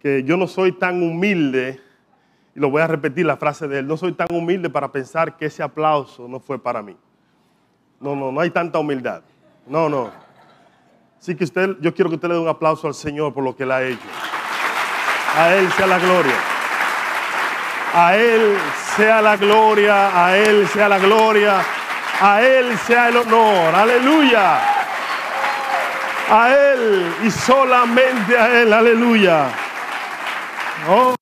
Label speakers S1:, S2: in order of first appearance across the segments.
S1: que yo no soy tan humilde, y lo voy a repetir la frase de él, no soy tan humilde para pensar que ese aplauso no fue para mí. No, no, no hay tanta humildad. No, no. Así que usted, yo quiero que usted le dé un aplauso al Señor por lo que él ha hecho. A Él sea la gloria. A Él sea la gloria, a Él sea la gloria, a Él sea el honor. Aleluya. A Él y solamente a Él. Aleluya. Oh,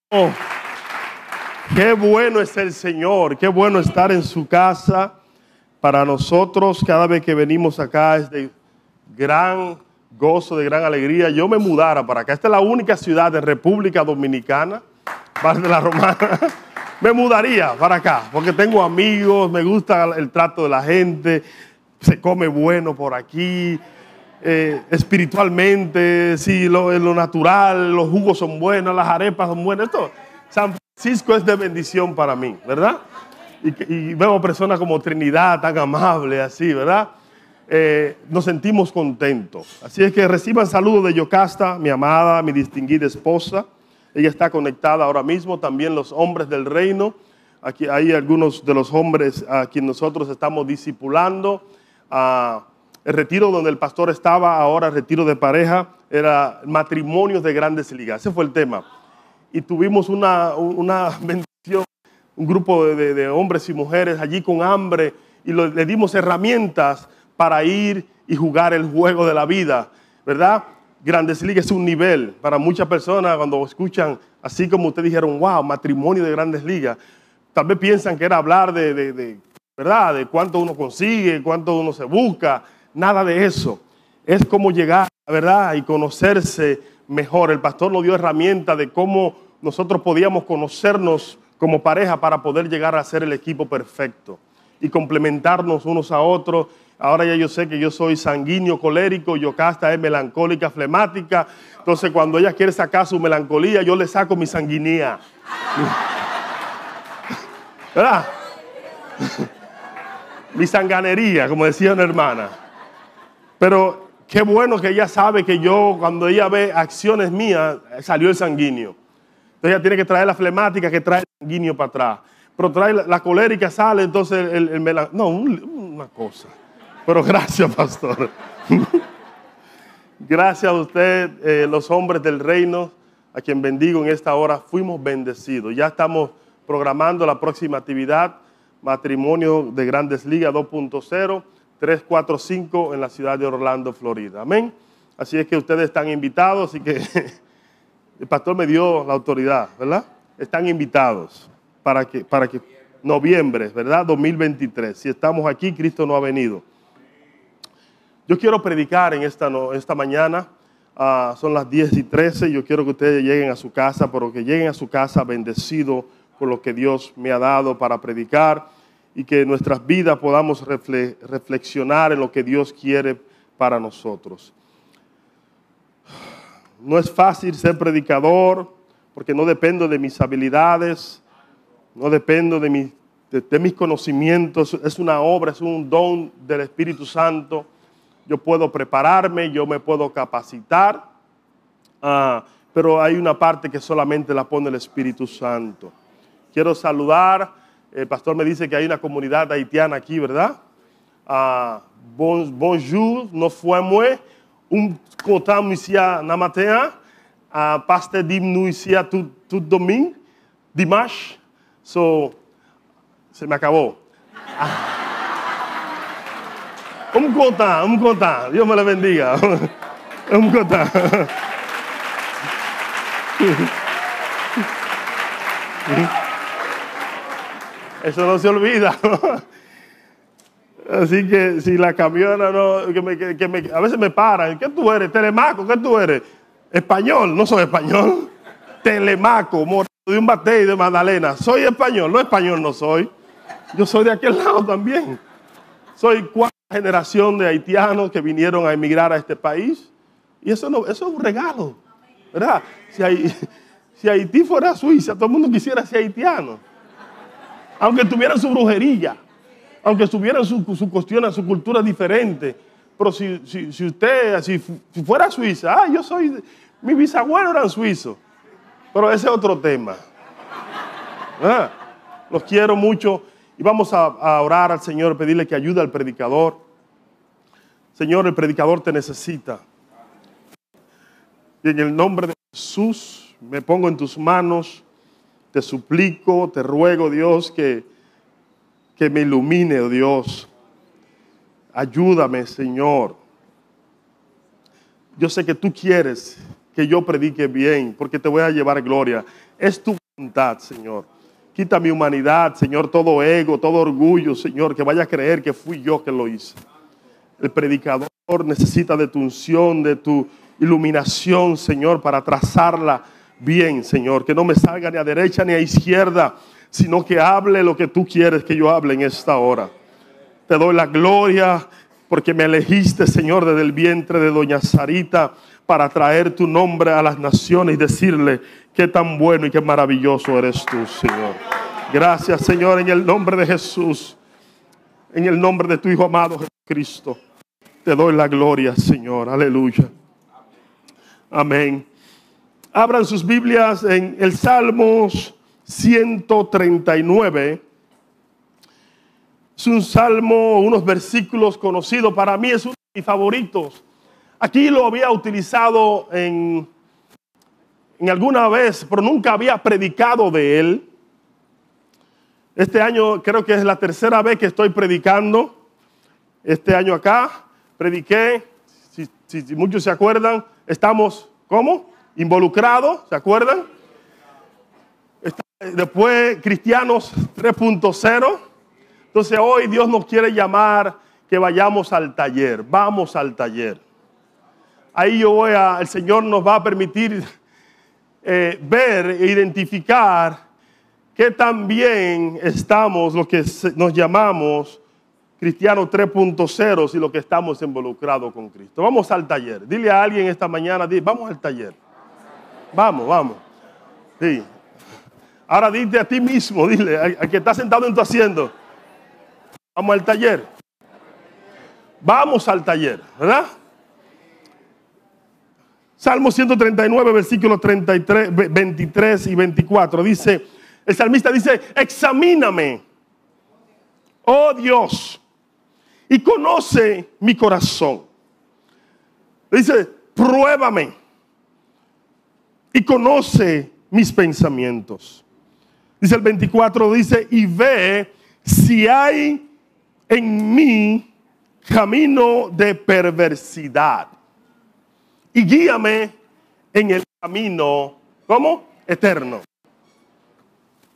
S1: qué bueno es el Señor, qué bueno estar en su casa. Para nosotros, cada vez que venimos acá es de gran gozo, de gran alegría. Yo me mudara para acá. Esta es la única ciudad de República Dominicana, parte de la Romana. me mudaría para acá, porque tengo amigos, me gusta el trato de la gente, se come bueno por aquí, eh, espiritualmente, sí, lo, lo, natural, los jugos son buenos, las arepas son buenas. Esto, San Francisco es de bendición para mí, ¿verdad? Y, y veo personas como Trinidad tan amable, así, ¿verdad? Eh, nos sentimos contentos. Así es que reciban saludos de Yocasta, mi amada, mi distinguida esposa. Ella está conectada ahora mismo. También los hombres del reino. Aquí hay algunos de los hombres a quien nosotros estamos discipulando. El retiro donde el pastor estaba, ahora retiro de pareja, era matrimonios de grandes ligas. Ese fue el tema. Y tuvimos una, una bendición, un grupo de, hombres y mujeres allí con hambre y le dimos herramientas para ir y jugar el juego de la vida, ¿verdad? Grandes Ligas es un nivel. Para muchas personas, cuando escuchan, así como ustedes dijeron, wow, matrimonio de Grandes Ligas, tal vez piensan que era hablar de, de, ¿verdad? De cuánto uno consigue, cuánto uno se busca. Nada de eso. Es como llegar, ¿verdad? Y conocerse mejor. El pastor nos dio herramientas de cómo nosotros podíamos conocernos como pareja para poder llegar a ser el equipo perfecto y complementarnos unos a otros Ahora ya yo sé que yo soy sanguíneo, colérico, Yocasta es melancólica, flemática. Entonces cuando ella quiere sacar su melancolía, yo le saco mi sanguinía. ¿Verdad? mi sanganería, como decía una hermana. Pero qué bueno que ella sabe que yo, cuando ella ve acciones mías, salió el sanguíneo. Entonces ella tiene que traer la flemática que trae el sanguíneo para atrás. Pero trae la, la colérica, sale entonces el, el, No, un, una cosa. Pero gracias, pastor. gracias a usted, eh, los hombres del reino, a quien bendigo en esta hora. Fuimos bendecidos. Ya estamos programando la próxima actividad, matrimonio de Grandes Ligas 2.0, 345 en la ciudad de Orlando, Florida. Amén. Así es que ustedes están invitados y que el pastor me dio la autoridad, ¿verdad? Están invitados para que, para que noviembre, ¿verdad? 2023. Si estamos aquí, Cristo no ha venido. Yo quiero predicar en esta, esta mañana. Uh, son las 10 y 13. Yo quiero que ustedes lleguen a su casa, pero que lleguen a su casa bendecido por lo que Dios me ha dado para predicar y que nuestras vidas podamos refle reflexionar en lo que Dios quiere para nosotros. No es fácil ser predicador porque no dependo de mis habilidades, no dependo de, mi, de, mis conocimientos. Es una obra, es un don del Espíritu Santo yo puedo prepararme, yo me puedo capacitar, uh, pero hay una parte que solamente la pone el Espíritu Santo. Quiero saludar, el pastor me dice que hay una comunidad haitiana aquí, ¿verdad? Uh, bon, bonjour, no fue muy, un contam ici na matin, uh, pasteur dim nous ici tout, tout domingue, dimanche, so, se me acabó. Vamos contar, vamos contar. Dios me la bendiga. Vamos contar. Eso no se olvida. Así que si la camiona no, que me, a veces me paran. ¿Qué tú eres? Telemaco, ¿qué tú eres? Español, no soy español. Telemaco, morado de un bate de Magdalena. Soy español, no español no soy. Yo soy de aquel lado también. Soy cuarta generación de haitianos que vinieron a emigrar a este país. Y eso, no, eso es un regalo, ¿verdad? Si Haití fuera Suiza, todo el mundo quisiera ser haitiano. Aunque tuvieran su brujería, aunque tuvieran su, su cuestión, su cultura diferente. Pero si, si, si usted, si, fuera Suiza, ah, yo soy, mi bisabuelo era suizo. Pero ese es otro tema. Ah, los quiero mucho y vamos a, a orar al Señor, pedirle que ayude al predicador. Señor, el predicador te necesita. Y en el nombre de Jesús me pongo en tus manos, te suplico, te ruego, Dios, que, que me ilumine, oh Dios. Ayúdame, Señor. Yo sé que tú quieres que yo predique bien, porque te voy a llevar gloria. Es tu voluntad, Señor. Quita mi humanidad, Señor, todo ego, todo orgullo, Señor, que vaya a creer que fui yo que lo hice. El predicador necesita de tu unción, de tu iluminación, Señor, para trazarla bien, Señor. Que no me salga ni a derecha ni a izquierda, sino que hable lo que tú quieres que yo hable en esta hora. Te doy la gloria porque me elegiste, Señor, desde el vientre de Doña Sarita para traer tu nombre a las naciones y decirle qué tan bueno y qué maravilloso eres tú, Señor. Gracias, Señor, en el nombre de Jesús, en el nombre de tu Hijo amado Jesucristo. Te doy la gloria, Señor. Aleluya. Amén. Abran sus Biblias en el Salmos 139. Es un salmo, unos versículos conocidos. Para mí es uno de mis favoritos. Aquí lo había utilizado en, en alguna vez, pero nunca había predicado de él. Este año creo que es la tercera vez que estoy predicando. Este año acá prediqué, si, si muchos se acuerdan, estamos, ¿cómo? Involucrados, ¿se acuerdan? Después, Cristianos 3.0. Entonces hoy Dios nos quiere llamar que vayamos al taller, vamos al taller. Ahí yo voy a, el Señor nos va a permitir eh, ver e identificar que también estamos, lo que nos llamamos cristianos 3.0 y lo que estamos involucrados con Cristo. Vamos al taller. Dile a alguien esta mañana, vamos al taller. Vamos, vamos. Sí. Ahora dite a ti mismo, dile, al que está sentado en tu asiento. Vamos al taller. Vamos al taller, ¿verdad? Salmo 139, versículos 33, 23 y 24. Dice, el salmista dice, examíname, oh Dios, y conoce mi corazón. Dice, pruébame y conoce mis pensamientos. Dice el 24, dice, y ve si hay en mí camino de perversidad. Y guíame en el camino, ¿cómo? Eterno.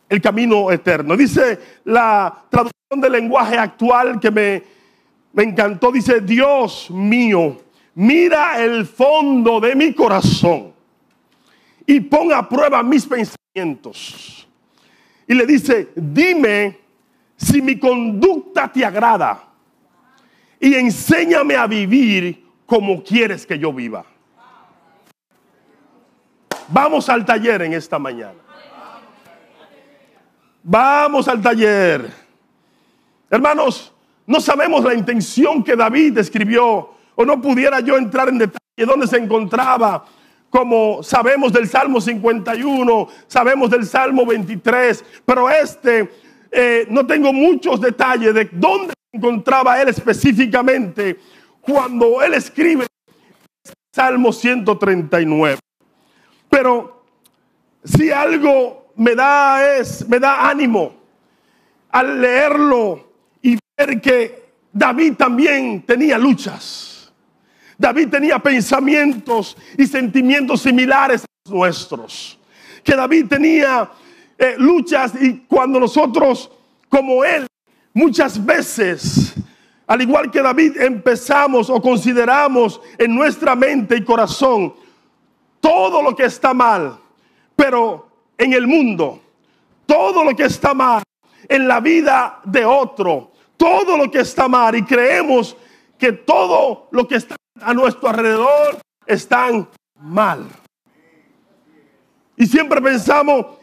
S1: El camino eterno. Dice la traducción del lenguaje actual que me, me encantó. Dice, Dios mío, mira el fondo de mi corazón y pon a prueba mis pensamientos. Y le dice, dime si mi conducta te agrada y enséñame a vivir como quieres que yo viva. Vamos al taller en esta mañana. Vamos al taller. Hermanos, no sabemos la intención que David escribió o no pudiera yo entrar en detalle dónde se encontraba. Como sabemos del Salmo 51, sabemos del Salmo 23, pero este eh, no tengo muchos detalles de dónde encontraba él específicamente cuando él escribe Salmo 139. Pero si algo me da es, me da ánimo al leerlo y ver que David también tenía luchas. David tenía pensamientos y sentimientos similares a los nuestros. Que David tenía eh, luchas y cuando nosotros, como él, muchas veces, al igual que David, empezamos o consideramos en nuestra mente y corazón todo lo que está mal, pero en el mundo, todo lo que está mal en la vida de otro, todo lo que está mal y creemos que todo lo que está a nuestro alrededor están mal. Y siempre pensamos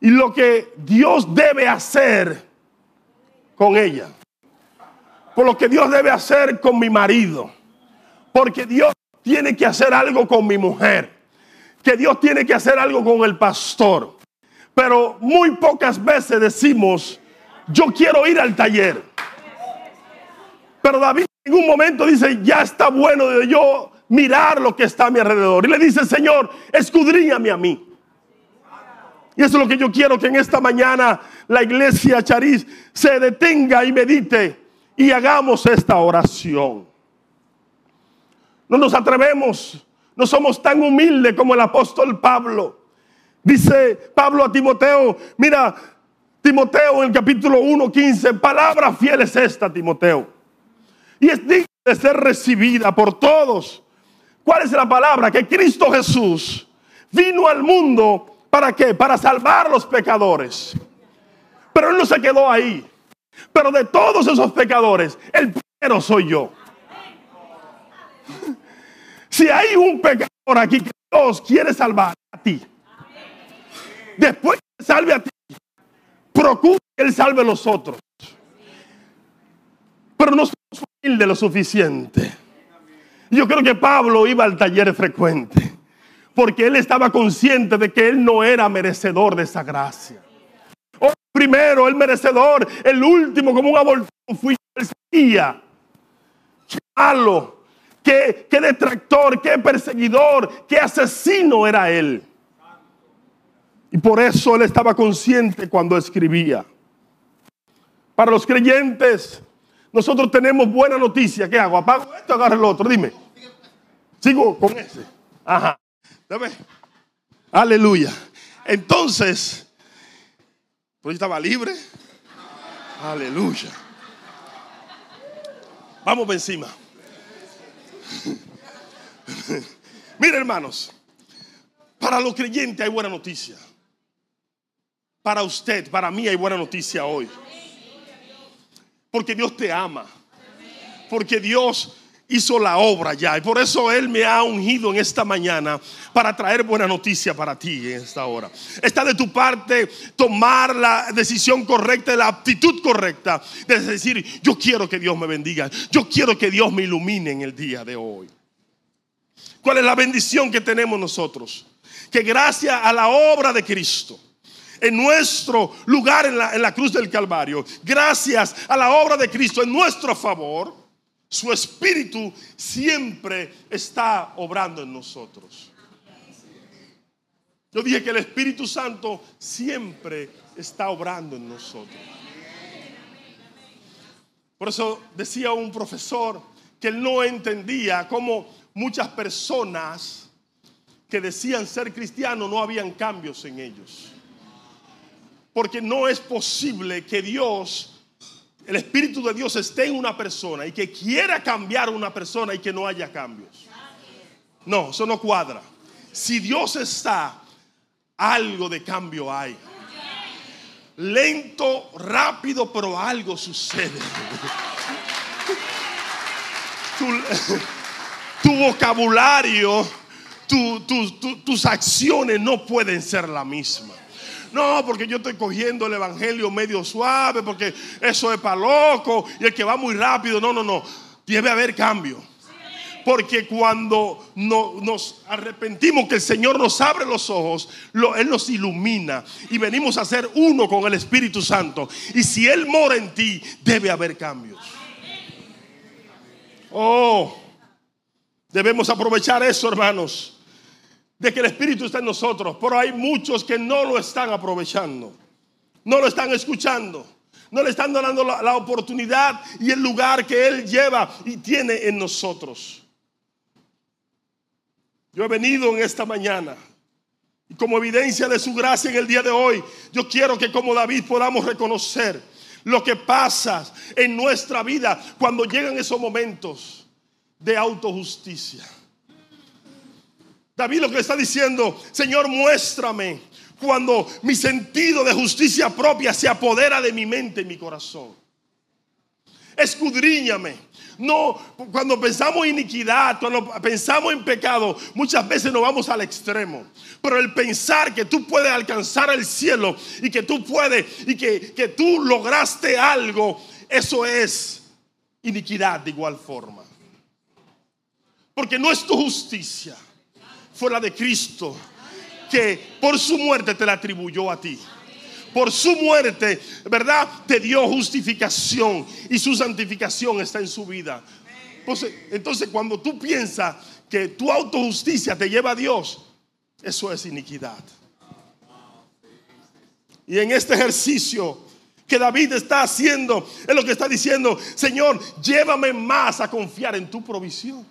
S1: y lo que Dios debe hacer con ella. Por lo que Dios debe hacer con mi marido. Porque Dios tiene que hacer algo con mi mujer que Dios tiene que hacer algo con el pastor. Pero muy pocas veces decimos, yo quiero ir al taller. Pero David en un momento dice, ya está bueno de yo mirar lo que está a mi alrededor. Y le dice, Señor, escudriñame a mí. Y eso es lo que yo quiero que en esta mañana la iglesia Chariz se detenga y medite y hagamos esta oración. No nos atrevemos, no somos tan humildes como el apóstol Pablo. Dice Pablo a Timoteo, mira, Timoteo en el capítulo 1, 15, palabra fiel es esta, Timoteo. Y es digna de ser recibida por todos. ¿Cuál es la palabra? Que Cristo Jesús vino al mundo ¿Para qué? Para salvar a los pecadores. Pero Él no se quedó ahí. Pero de todos esos pecadores, el primero soy yo. Si hay un pecador aquí que Dios quiere salvar a ti, después que salve a ti, procura que Él salve a los otros. Pero no somos humildes lo suficiente. Yo creo que Pablo iba al taller frecuente porque él estaba consciente de que él no era merecedor de esa gracia. Oh, primero, el merecedor, el último, como un aborto, fui yo, el Qué malo, qué, qué detractor, qué perseguidor, qué asesino era él. Y por eso él estaba consciente cuando escribía. Para los creyentes, nosotros tenemos buena noticia. ¿Qué hago? ¿Apago esto? Agarro el otro. Dime. Sigo con ese. Ajá. Aleluya. Entonces, pues estaba libre. Aleluya. Vamos por encima. Mire, hermanos, para los creyentes hay buena noticia. Para usted, para mí hay buena noticia hoy. Porque Dios te ama. Porque Dios hizo la obra ya. Y por eso Él me ha ungido en esta mañana para traer buena noticia para ti en esta hora. Está de tu parte tomar la decisión correcta, la aptitud correcta de decir, yo quiero que Dios me bendiga. Yo quiero que Dios me ilumine en el día de hoy. ¿Cuál es la bendición que tenemos nosotros? Que gracias a la obra de Cristo, en nuestro lugar en la, en la cruz del Calvario, gracias a la obra de Cristo en nuestro favor, su espíritu siempre está obrando en nosotros. Yo dije que el Espíritu Santo siempre está obrando en nosotros. Por eso decía un profesor que él no entendía cómo muchas personas que decían ser cristianos no habían cambios en ellos. Porque no es posible que Dios el Espíritu de Dios esté en una persona y que quiera cambiar una persona y que no haya cambios. No, eso no cuadra. Si Dios está, algo de cambio hay. Lento, rápido, pero algo sucede. Tu, vocabulario, tus acciones no pueden ser la misma. No, porque yo estoy cogiendo el evangelio medio suave, porque eso es para loco y el que va muy rápido. No, no, no. Debe haber cambio. Porque cuando nos arrepentimos, que el Señor nos abre los ojos, Él nos ilumina y venimos a ser uno con el Espíritu Santo. Y si Él mora en ti, debe haber cambios. Oh, debemos aprovechar eso, hermanos de que el Espíritu está en nosotros, pero hay muchos que no lo están aprovechando, no lo están escuchando, no le están dando la, oportunidad y el lugar que Él lleva y tiene en nosotros. Yo he venido en esta mañana y como evidencia de su gracia en el día de hoy, yo quiero que como David podamos reconocer lo que pasa en nuestra vida cuando llegan esos momentos de autojusticia. David lo que está diciendo, Señor, muéstrame cuando mi sentido de justicia propia se apodera de mi mente y mi corazón. Escudriñame. No, cuando pensamos en iniquidad, cuando pensamos en pecado, muchas veces nos vamos al extremo. Pero el pensar que tú puedes alcanzar el cielo y que tú puedes y que, que tú lograste algo, eso es iniquidad de igual forma. Porque no es tu justicia fue la de Cristo, que por su muerte te la atribuyó a ti. Por su muerte, ¿verdad? Te dio justificación y su santificación está en su vida. Entonces, entonces cuando tú piensas que tu autojusticia te lleva a Dios, eso es iniquidad. Y en este ejercicio que David está haciendo, es lo que está diciendo, Señor, llévame más a confiar en tu provisión.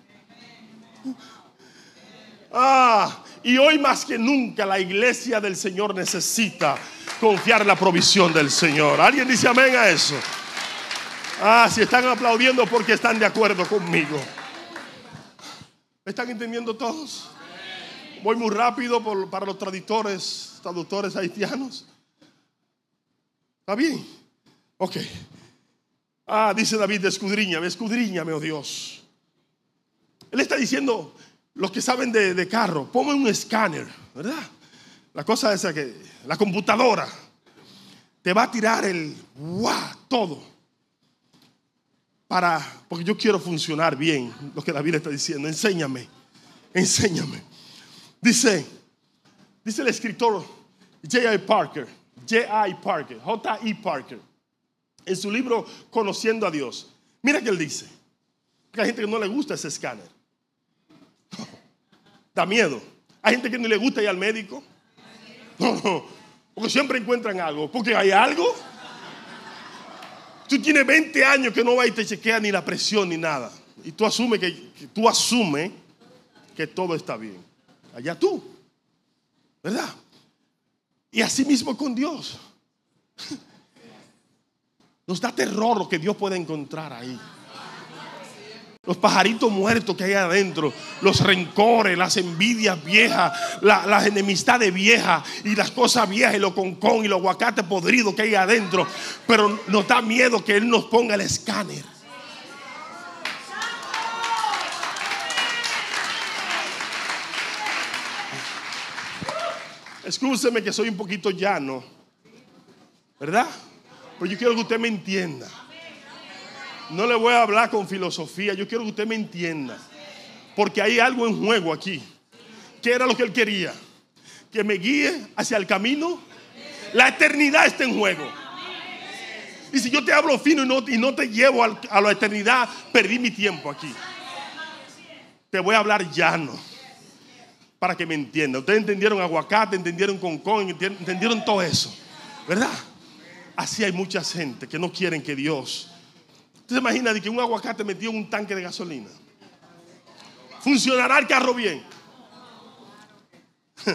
S1: Ah, y hoy más que nunca la iglesia del Señor necesita confiar en la provisión del Señor. ¿Alguien dice amén a eso? Ah, si están aplaudiendo porque están de acuerdo conmigo. ¿Me están entendiendo todos? Voy muy rápido para los traductores, traductores haitianos. ¿Está bien? Ok. Ah, dice David, escudriñame, escudriñame, oh Dios. Él está diciendo, los que saben de, carro, ponme un escáner, ¿verdad? La cosa es que la computadora te va a tirar el guau, todo. Para, porque yo quiero funcionar bien, lo que David está diciendo. Enséñame, enséñame. Dice, dice el escritor J.I. Parker, J.I. Parker, J.I. Parker, en su libro Conociendo a Dios. Mira que él dice, que hay gente que no le gusta ese escáner. Da miedo. Hay gente que no le gusta ir al médico. porque siempre encuentran algo. Porque hay algo. Tú tienes 20 años que no va y te chequea ni la presión ni nada. Y tú asumes que, tú asumes que todo está bien. Allá tú. ¿Verdad? Y así mismo con Dios. Nos da terror lo que Dios puede encontrar ahí los pajaritos muertos que hay adentro, los rencores, las envidias viejas, las enemistades viejas y las cosas viejas y lo concón y los aguacates podridos que hay adentro. Pero nos da miedo que Él nos ponga el escáner. Escúcheme que soy un poquito llano, ¿verdad? Pero yo quiero que usted me entienda. No le voy a hablar con filosofía, yo quiero que usted me entienda. Porque hay algo en juego aquí. ¿Qué era lo que él quería? Que me guíe hacia el camino. La eternidad está en juego. Y si yo te hablo fino y no, te llevo a la eternidad, perdí mi tiempo aquí. Te voy a hablar llano. Para que me entienda. Ustedes entendieron aguacate, entendieron concón, entendieron todo eso. ¿Verdad? Así hay mucha gente que no quieren que Dios ¿Usted se imagina de que un aguacate metió en un tanque de gasolina? ¿Funcionará el carro bien?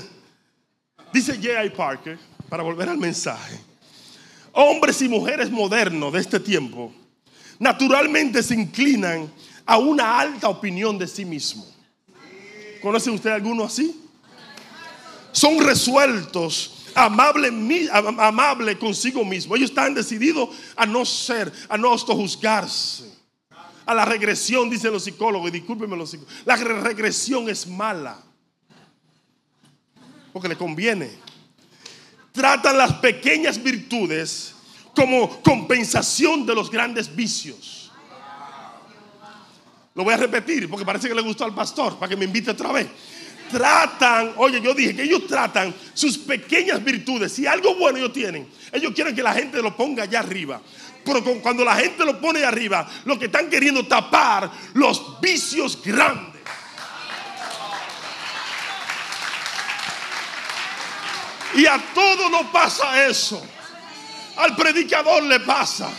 S1: Dice J.I. Parker, para volver al mensaje, hombres y mujeres modernos de este tiempo naturalmente se inclinan a una alta opinión de sí mismo. ¿Conoce usted alguno así? Son resueltos amable, consigo mismo. Ellos están decididos a no ser, a no juzgarse. A la regresión, dicen los psicólogos, y discúlpenme los psicólogos, la regresión es mala. Porque le conviene. Tratan las pequeñas virtudes como compensación de los grandes vicios. Lo voy a repetir porque parece que le gustó al pastor para que me invite otra vez tratan, oye, yo dije que ellos tratan sus pequeñas virtudes. Si algo bueno ellos tienen, ellos quieren que la gente lo ponga allá arriba. Pero cuando la gente lo pone allá arriba, lo que están queriendo tapar los vicios grandes. Y a todo no pasa eso. Al predicador le pasa.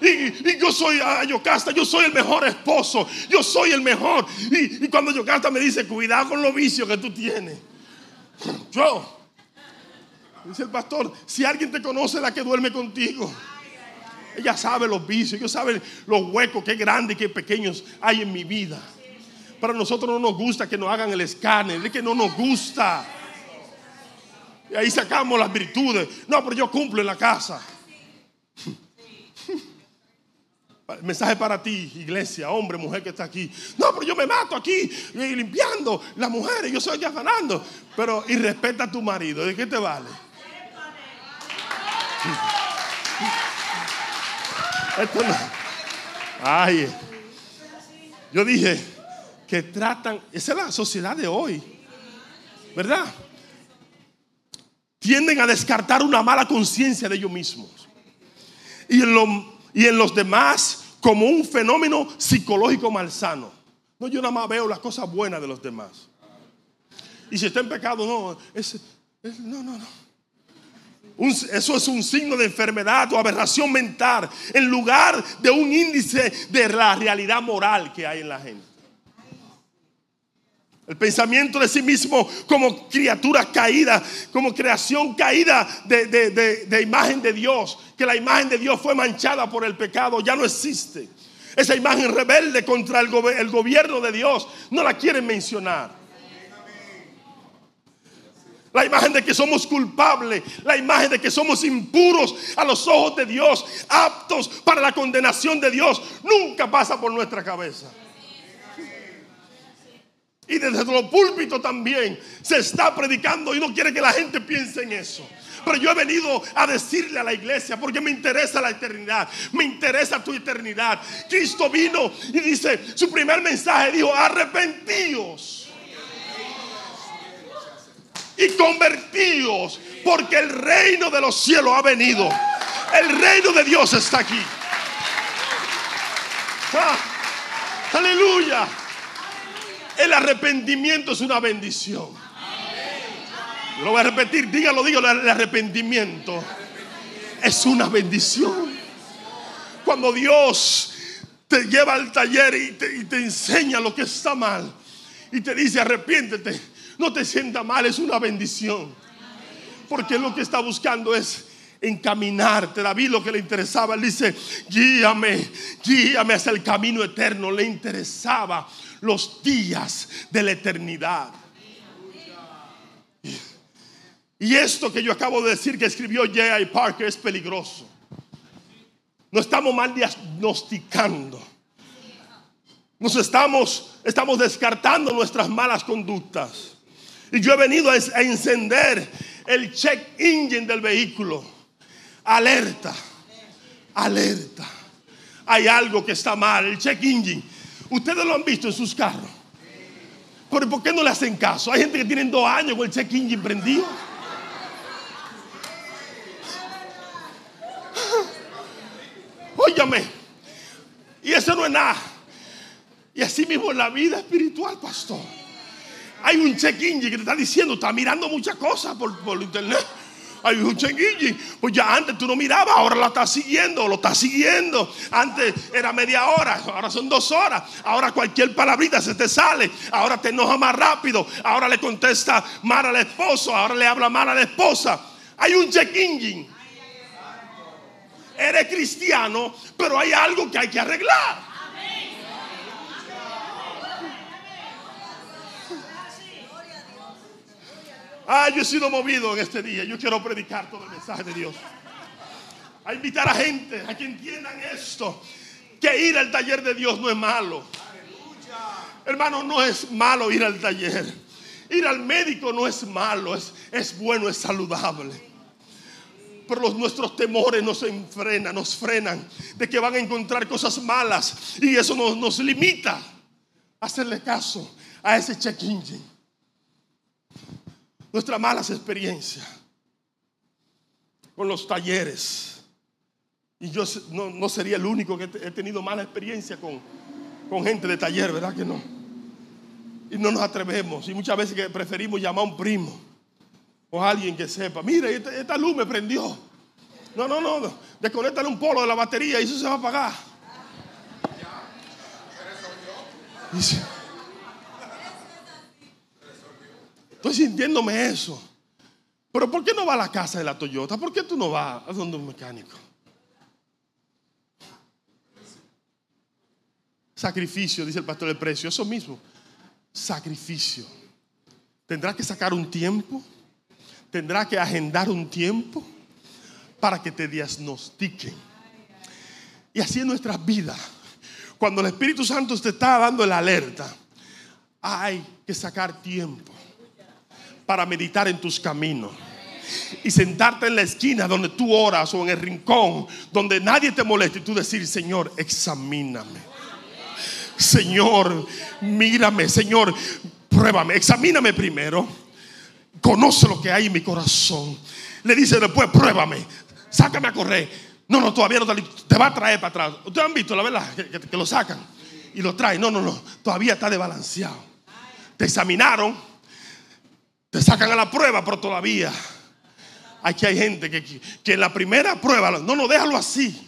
S1: Y, yo soy a Yocasta, yo soy el mejor esposo, yo soy el mejor. Y, cuando Yocasta me dice, cuidado con los vicios que tú tienes. Yo, dice el pastor, si alguien te conoce, la que duerme contigo. Ella sabe los vicios, ella sabe los huecos, qué grandes y qué pequeños hay en mi vida. Pero a nosotros no nos gusta que nos hagan el escáner, es que no nos gusta. Y ahí sacamos las virtudes. No, pero yo cumplo en la casa. Mensaje para ti, iglesia, hombre, mujer que está aquí. No, pero yo me mato aquí limpiando las mujeres, yo soy ya ganando. Pero y respeta a tu marido, ¿de qué te vale? Esto no. Ay, yo dije que tratan, esa es la sociedad de hoy, ¿verdad? tienden a descartar una mala conciencia de ellos mismos. Y en, lo- y en los demás como un fenómeno psicológico malsano. No, yo nada más veo las cosas buenas de los demás. Y si está en pecado, no, es, no, no, no. Eso es un signo de enfermedad o aberración mental en lugar de un índice de la realidad moral que hay en la gente. El pensamiento de sí mismo como criatura caída, como creación caída de, de- de- imagen de Dios, que la imagen de Dios fue manchada por el pecado, ya no existe. Esa imagen rebelde contra el, el gobierno de Dios, no la quieren mencionar. La imagen de que somos culpables, la imagen de que somos impuros a los ojos de Dios, aptos para la condenación de Dios, nunca pasa por nuestra cabeza. Y desde los púlpitos también se está predicando y no quiere que la gente piense en eso. Pero yo he venido a decirle a la iglesia porque me interesa la eternidad, me interesa tu eternidad. Cristo vino y dice, su primer mensaje dijo, arrepentíos y convertíos porque el reino de los cielos ha venido. El reino de Dios está aquí. Ah, aleluya. El arrepentimiento es una bendición. Lo voy a repetir, dígalo, dígalo. El arrepentimiento es una bendición. Cuando Dios te lleva al taller y te, y te enseña lo que está mal y te dice arrepiéntete, no te sienta mal, es una bendición. Porque lo que está buscando es encaminarte. David lo que le interesaba, él dice, guíame, guíame hacia el camino eterno. Le interesaba los días de la eternidad. Y esto que yo acabo de decir que escribió J.I. Parker es peligroso. No estamos mal diagnosticando. Nos estamos, estamos descartando nuestras malas conductas. Y yo he venido a, encender el check engine del vehículo. Alerta, alerta. Hay algo que está mal. El check engine. Ustedes lo han visto en sus carros. Pero ¿por qué no le hacen caso? Hay gente que tiene dos años con el check engine prendido. Óyame. Y eso no es nada. Y así mismo en la vida espiritual, pastor. Hay un check engine que te está diciendo, está mirando muchas cosas por, por internet. Hay un engine. Pues ya antes tú no mirabas, ahora la estás siguiendo, lo estás siguiendo. Antes era media hora, ahora son dos horas. Ahora cualquier palabrita se te sale. Ahora te enoja más rápido. Ahora le contesta mal al esposo. Ahora le habla mal a la esposa. Hay un check. Eres cristiano, pero hay algo que hay que arreglar. Ah, yo he sido movido en este día. Yo quiero predicar todo el mensaje de Dios. A invitar a gente a que entiendan esto. Que ir al taller de Dios no es malo. Hermano, no es malo ir al taller. Ir al médico no es malo, es, es bueno, es saludable. Pero los, nuestros temores nos enfrenan, nos frenan de que van a encontrar cosas malas. Y eso nos, nos limita a hacerle caso a ese check engine nuestras malas experiencias con los talleres. Y yo no, no sería el único que he tenido mala experiencia con, con gente de taller, ¿verdad que no? Y no nos atrevemos. Y muchas veces que preferimos llamar a un primo o a alguien que sepa, mire, esta, luz me prendió. No, no, no, desconéctale un polo de la batería y eso se va a apagar. Y si- Estoy sintiéndome eso. Pero ¿por qué no va a la casa de la Toyota? ¿Por qué tú no vas a donde un mecánico? Sacrificio, dice el pastor del precio, eso mismo. Sacrificio. Tendrá que sacar un tiempo, tendrá que agendar un tiempo para que te diagnostiquen. Y así en nuestras vidas, cuando el Espíritu Santo te está dando la alerta, hay que sacar tiempo para meditar en tus caminos. Y sentarte en la esquina donde tú oras o en el rincón donde nadie te moleste y tú decir, Señor, examíname. Señor, mírame, Señor, pruébame, examíname primero.
S2: conoce lo que hay en mi corazón. Le dice después, pruébame, sácame a correr. No, no, todavía no te, va a traer para atrás. Ustedes han visto la verdad que, que- que lo sacan y lo traen. No, no, no, todavía está desbalanceado. Te examinaron, te sacan a la prueba, pero todavía aquí hay gente que, que en la primera prueba, no, no, déjalo así.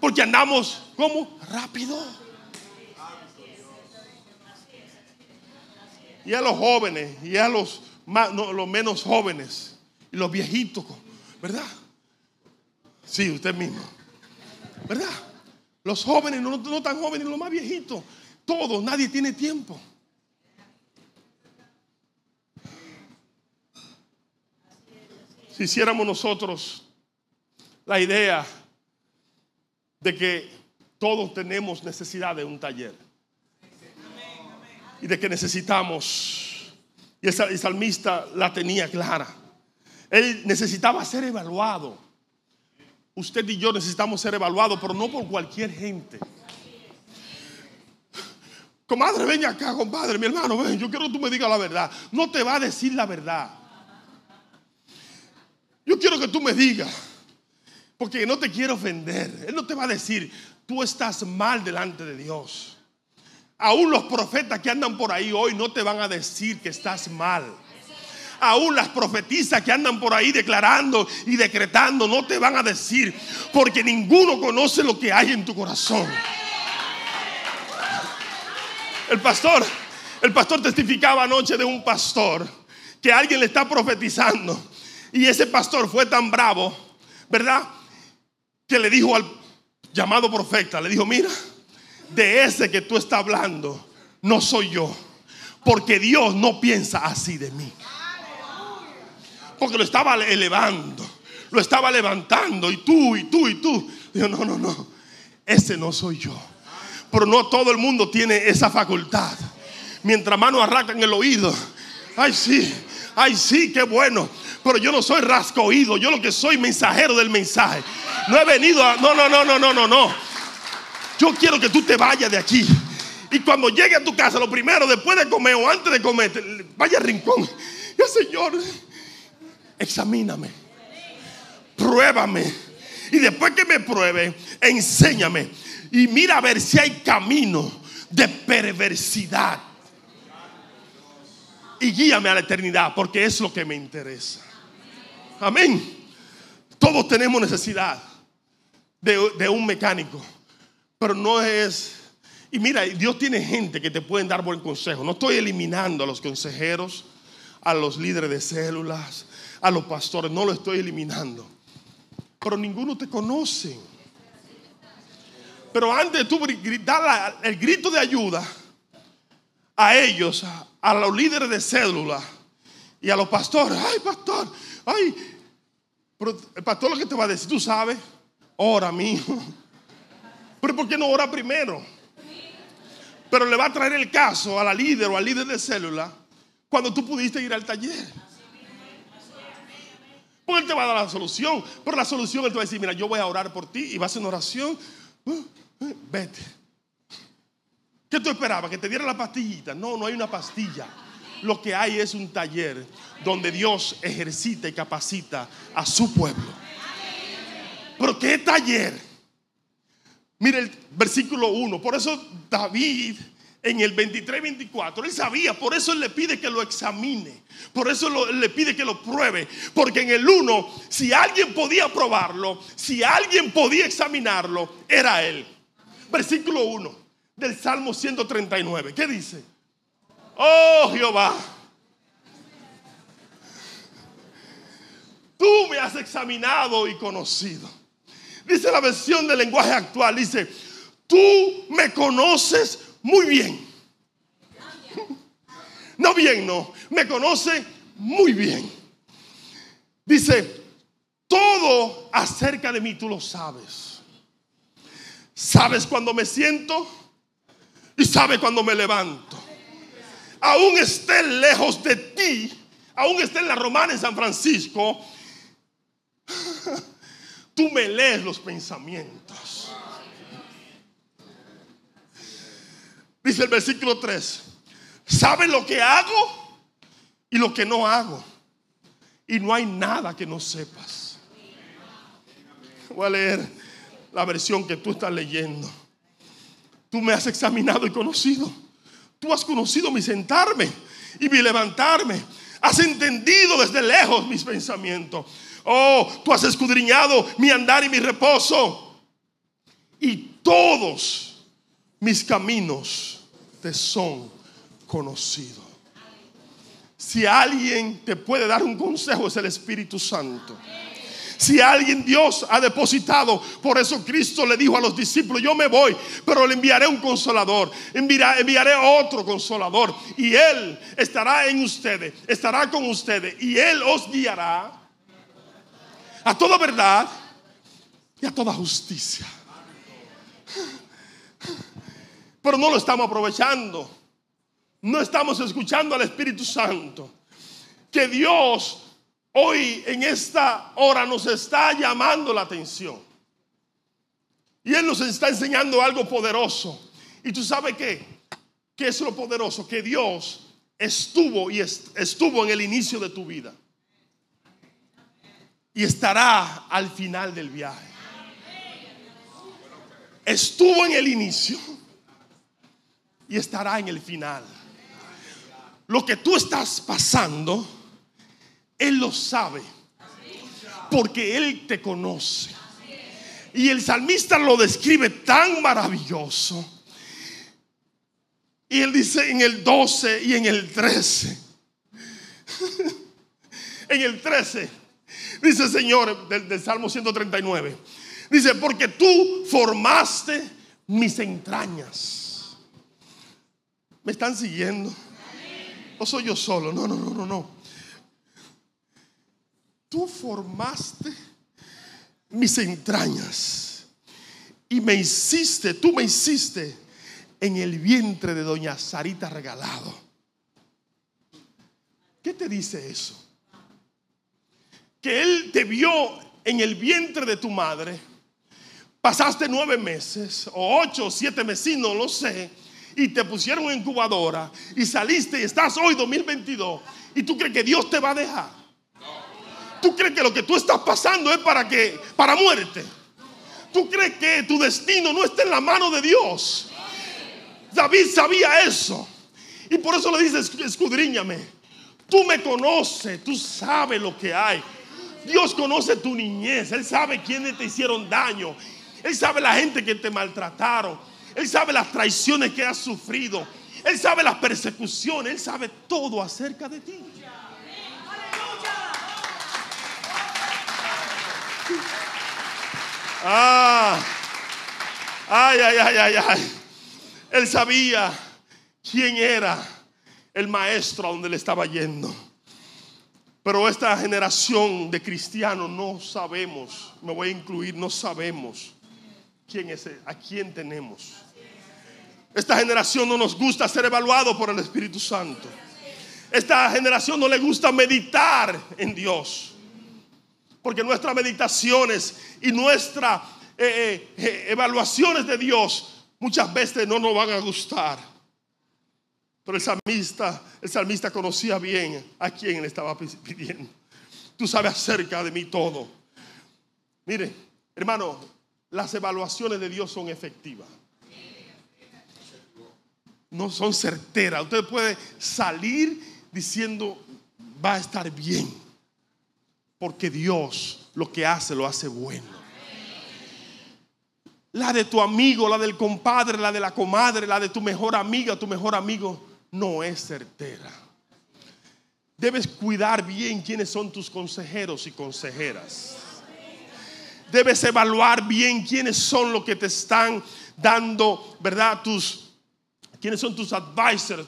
S2: Porque andamos, ¿cómo? Rápido. Y a los jóvenes, y a los, más, no, los menos jóvenes, y los viejitos, ¿verdad? Sí, usted mismo. ¿Verdad? Los jóvenes, no, no tan jóvenes, los más viejitos. Todos, nadie tiene tiempo. Si hiciéramos nosotros la idea de que todos tenemos necesidad de un taller y de que necesitamos, y el sal- el salmista la tenía clara, él necesitaba ser evaluado. Usted y yo necesitamos ser evaluados, pero no por cualquier gente. Comadre, ven acá, compadre, mi hermano, ven, yo quiero que tú me digas la verdad. No te va a decir la verdad. Yo quiero que tú me digas, porque no te quiero ofender. Él no te va a decir, tú estás mal delante de Dios. Aún los profetas que andan por ahí hoy no te van a decir que estás mal. Aún las profetisas que andan por ahí declarando y decretando no te van a decir, porque ninguno conoce lo que hay en tu corazón. El pastor, el pastor testificaba anoche de un pastor que alguien le está profetizando y ese pastor fue tan bravo, ¿verdad? Que le dijo al llamado profeta, le dijo, mira, de ese que tú estás hablando, no soy yo, porque Dios no piensa así de mí. Porque lo estaba elevando, lo estaba levantando, y tú, y tú, y tú. Dijo, no, no, no, ese no soy yo. Pero no todo el mundo tiene esa facultad. Mientras manos arrancan el oído, ay sí, ay sí, qué bueno. Pero yo no soy rasco oído, yo lo que soy mensajero del mensaje. No he venido a, no, no, no, no, no, no, no. Yo quiero que tú te vayas de aquí. Y cuando llegue a tu casa, lo primero, después de comer o antes de comer, vaya al rincón. Y el Señor, examíname, pruébame. Y después que me pruebe, enséñame. Y mira a ver si hay camino de perversidad. Y guíame a la eternidad, porque es lo que me interesa. Amén. Todos tenemos necesidad de, de un mecánico, pero no es... Y mira, Dios tiene gente que te pueden dar buen consejo. No estoy eliminando a los consejeros, a los líderes de células, a los pastores, no lo estoy eliminando. Pero ninguno te conoce. Pero antes de tú gritar el grito de ayuda a ellos, a, los líderes de célula y a los pastores, ay pastor, ay, pero el pastor lo que te va a decir, tú sabes, ora mijo. Pero ¿por qué no ora primero? Pero le va a traer el caso a la líder o al líder de célula cuando tú pudiste ir al taller. Porque él te va a dar la solución. Pero la solución él te va a decir, mira, yo voy a orar por ti y va a hacer una oración. Uh, uh, Vete. ¿Qué tú esperabas? ¿Que te diera la pastillita? No, no hay una pastilla. Lo que hay es un taller donde Dios ejercita y capacita a su pueblo. Pero ¿qué taller? Mire el versículo 1. Por eso David en el 23 24, él sabía, por eso él le pide que lo examine. Por eso le pide que lo pruebe. Porque en el 1, si alguien podía probarlo, si alguien podía examinarlo, era él. Versículo 1 del Salmo 139. ¿Qué dice? Oh Jehová, tú me has examinado y conocido. Dice la versión del lenguaje actual, dice, tú me conoces muy bien. No bien, no, me conoce muy bien. Dice, todo acerca de mí tú lo sabes. Sabes cuando me siento y sabes cuando me levanto. Aún esté lejos de ti, aún esté en la romana en San Francisco, tú me lees los pensamientos. Dice el versículo 3, ¿sabes lo que hago y lo que no hago. Y no hay nada que no sepas. Voy a leer la versión que tú estás leyendo. Tú me has examinado y conocido. Tú has conocido mi sentarme y mi levantarme. Has entendido desde lejos mis pensamientos. Oh, tú has escudriñado mi andar y mi reposo. Y todos mis caminos te son conocidos. Si alguien te puede dar un consejo es el Espíritu Santo. Si alguien Dios ha depositado, por eso Cristo le dijo a los discípulos, yo me voy, pero le enviaré un consolador, enviaré, otro consolador y Él estará en ustedes, estará con ustedes y Él os guiará a toda verdad y a toda justicia. Pero no lo estamos aprovechando. No estamos escuchando al Espíritu Santo. Que Dios hoy en esta hora nos está llamando la atención. Y Él nos está enseñando algo poderoso. Y tú sabes qué? ¿Qué es lo poderoso? Que Dios estuvo y estuvo en el inicio de tu vida. Y estará al final del viaje. Estuvo en el inicio y estará en el final. Lo que tú estás pasando él lo sabe. Porque Él te conoce. Y el salmista lo describe tan maravilloso. Y él dice en el 12 y en el 13. en el 13 dice Señor del, del, Salmo 139. Dice, porque tú formaste mis entrañas. ¿Me están siguiendo? No soy yo solo, no, no, no, no, no tú formaste mis entrañas y me hiciste, tú me hiciste en el vientre de doña Sarita regalado. ¿Qué te dice eso? Que él te vio en el vientre de tu madre, pasaste nueve meses, o ocho, o siete meses, no lo sé, y te pusieron incubadora y saliste y estás hoy 2022 y tú crees que Dios te va a dejar. ¿Tú crees que lo que tú estás pasando es para que para muerte? ¿Tú crees que tu destino no está en la mano de Dios? David sabía eso. Y por eso le dice, escudriñame. Tú me conoces, tú sabes lo que hay. Dios conoce tu niñez, Él sabe quiénes te hicieron daño. Él sabe la gente que te maltrataron. Él sabe las traiciones que has sufrido. Él sabe las persecuciones. Él sabe todo acerca de ti. Ah, ay, ay, ay, ay, ay. Él sabía quién era el maestro a donde le estaba yendo. Pero esta generación de cristianos no sabemos, me voy a incluir, no sabemos quién es, a quién tenemos. Esta generación no nos gusta ser evaluado por el Espíritu Santo. Esta generación no le gusta meditar en Dios. Porque nuestras meditaciones y nuestras eh, eh, eh, evaluaciones de Dios muchas veces no nos van a gustar. Pero el salmista, el salmista conocía bien a quién le estaba pidiendo. Tú sabes acerca de mí todo. Mire, hermano, las evaluaciones de Dios son efectivas. No son certeras. Usted puede salir diciendo, va a estar bien. Porque Dios lo que hace lo hace bueno. La de tu amigo, la del compadre, la de la comadre, la de tu mejor amiga, tu mejor amigo, no es certera. Debes cuidar bien quiénes son tus consejeros y consejeras. Debes evaluar bien quiénes son los que te están dando, ¿verdad? Tus, quiénes son tus advisors,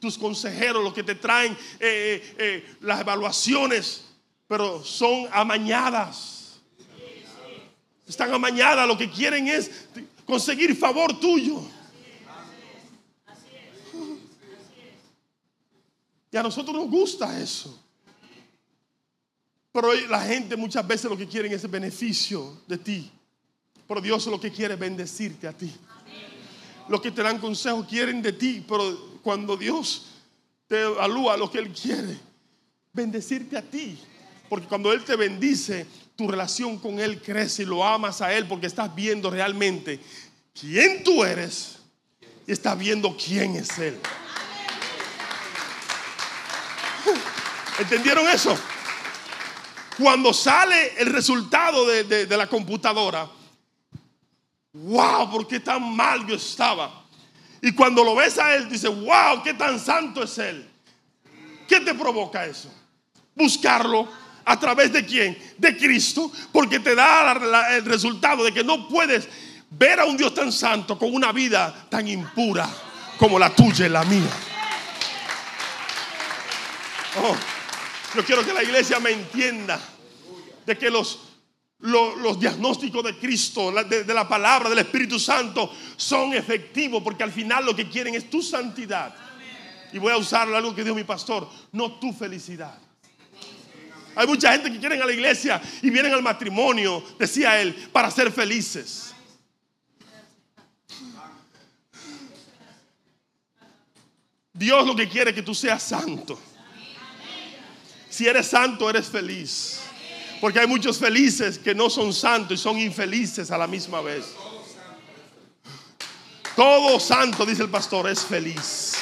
S2: tus consejeros, los que te traen eh, eh, eh, las evaluaciones pero son amañadas. Están amañadas, lo que quieren es conseguir favor tuyo. Y a nosotros nos gusta eso. Pero la gente muchas veces lo que quieren es el beneficio de ti. Pero Dios lo que quiere es bendecirte a ti. Los que te dan consejos quieren de ti, pero cuando Dios te evalúa lo que Él quiere bendecirte a ti. Porque cuando Él te bendice, tu relación con Él crece y lo amas a Él porque estás viendo realmente quién tú eres y estás viendo quién es Él. ¿Entendieron eso? Cuando sale el resultado de, de- la computadora, wow, ¿por qué tan mal yo estaba? Y cuando lo ves a Él, dice, wow, qué tan santo es Él. ¿Qué te provoca eso? Buscarlo a través de quién? De Cristo, porque te da el resultado de que no puedes ver a un Dios tan santo con una vida tan impura como la tuya y la mía. Oh, yo quiero que la iglesia me entienda de que los, lo- los, diagnósticos de Cristo, de, de la palabra, del Espíritu Santo, son efectivos porque al final lo que quieren es tu santidad. Y voy a usar algo que dijo mi pastor, no tu felicidad. Hay mucha gente que quieren a la iglesia y vienen al matrimonio, decía él, para ser felices. Dios lo que quiere es que tú seas santo. Si eres santo, eres feliz. Porque hay muchos felices que no son santos y son infelices a la misma vez. Todo santo, dice el pastor, es feliz.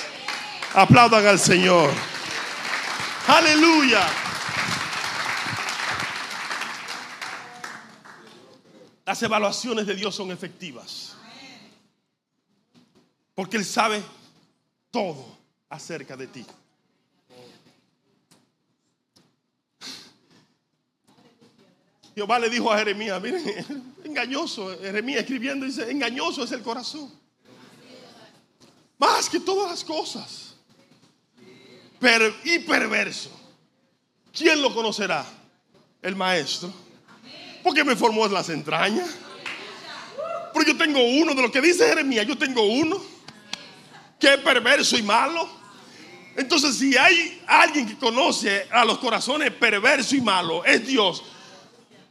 S2: Aplaudan al Señor. Aleluya. Las evaluaciones de Dios son efectivas. Porque Él sabe todo acerca de ti. Jehová le dijo a Jeremías, miren, engañoso, Jeremías escribiendo dice, engañoso es el corazón. Más que todas las cosas. Per- y perverso. ¿Quién lo conocerá? El maestro. Porque me formó las entrañas. Pero yo tengo uno, de lo que dice Jeremías, yo tengo uno que es perverso y malo. Entonces, si hay alguien que conoce a los corazones perversos y malos, es Dios.